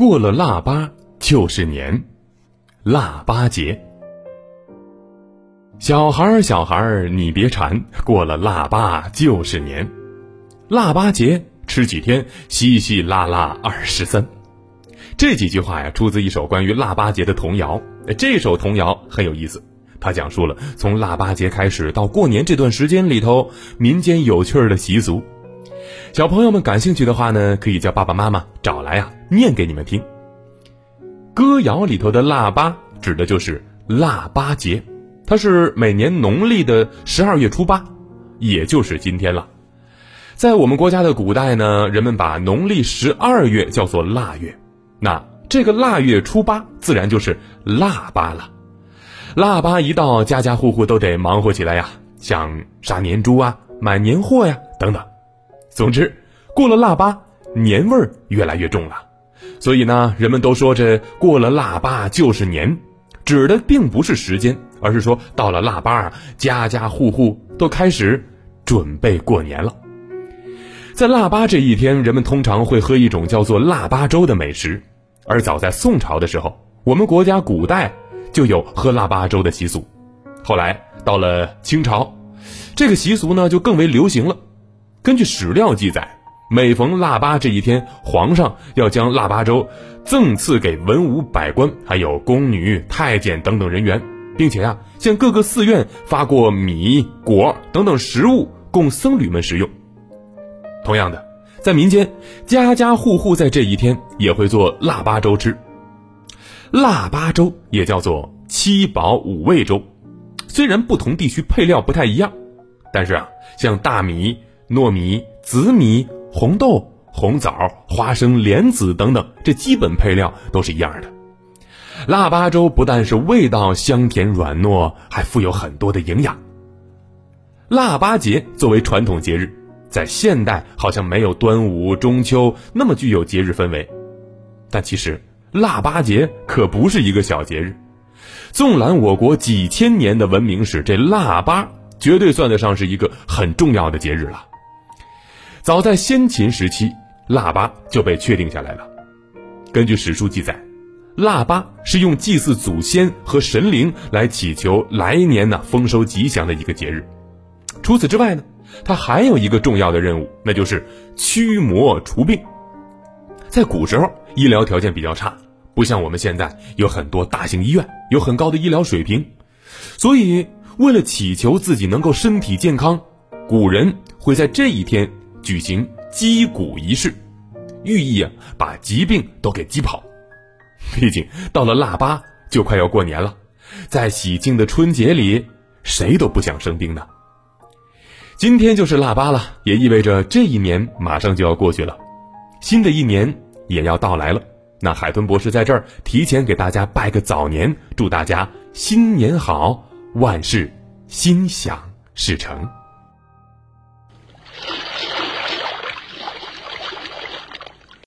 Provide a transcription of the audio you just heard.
过了腊八就是年，腊八节。小孩儿，小孩儿，你别馋，过了腊八就是年。腊八节吃几天，稀稀拉拉二十三。这几句话呀，出自一首关于腊八节的童谣。这首童谣很有意思，它讲述了从腊八节开始到过年这段时间里头民间有趣的习俗。小朋友们感兴趣的话呢，可以叫爸爸妈妈找来呀，念给你们听。歌谣里头的腊八指的就是腊八节。它是每年农历的十二月初八，也就是今天了。在我们国家的古代呢，人们把农历十二月叫做腊月，那这个腊月初八自然就是腊八了。腊八一到，家家户户都得忙活起来呀，像杀年猪啊、买年货呀等等。总之，过了腊八，年味儿越来越重了。所以呢，人们都说这过了腊八就是年，指的并不是时间。而是说，到了腊八啊，家家户户都开始准备过年了。在腊八这一天，人们通常会喝一种叫做腊八粥的美食。而早在宋朝的时候，我们国家古代就有喝腊八粥的习俗。后来到了清朝，这个习俗呢就更为流行了。根据史料记载，每逢腊八这一天，皇上要将腊八粥赠赐给文武百官，还有宫女、太监等等人员。并且啊，向各个寺院发过米、果等等食物供僧侣们食用。同样的，在民间，家家户户在这一天也会做腊八粥吃。腊八粥也叫做七宝五味粥，虽然不同地区配料不太一样，但是啊，像大米、糯米、紫米、红豆、红枣、花生、莲子等等，这基本配料都是一样的。腊八粥不但是味道香甜软糯，还富有很多的营养。腊八节作为传统节日，在现代好像没有端午、中秋那么具有节日氛围，但其实腊八节可不是一个小节日。纵览我国几千年的文明史，这腊八绝对算得上是一个很重要的节日了。早在先秦时期，腊八就被确定下来了。根据史书记载。腊八是用祭祀祖先和神灵来祈求来年呢丰收吉祥的一个节日。除此之外呢，它还有一个重要的任务，那就是驱魔除病。在古时候，医疗条件比较差，不像我们现在有很多大型医院，有很高的医疗水平，所以为了祈求自己能够身体健康，古人会在这一天举行击鼓仪式，寓意啊把疾病都给击跑。毕竟到了腊八就快要过年了，在喜庆的春节里，谁都不想生病呢。今天就是腊八了，也意味着这一年马上就要过去了，新的一年也要到来了。那海豚博士在这儿提前给大家拜个早年，祝大家新年好，万事心想事成。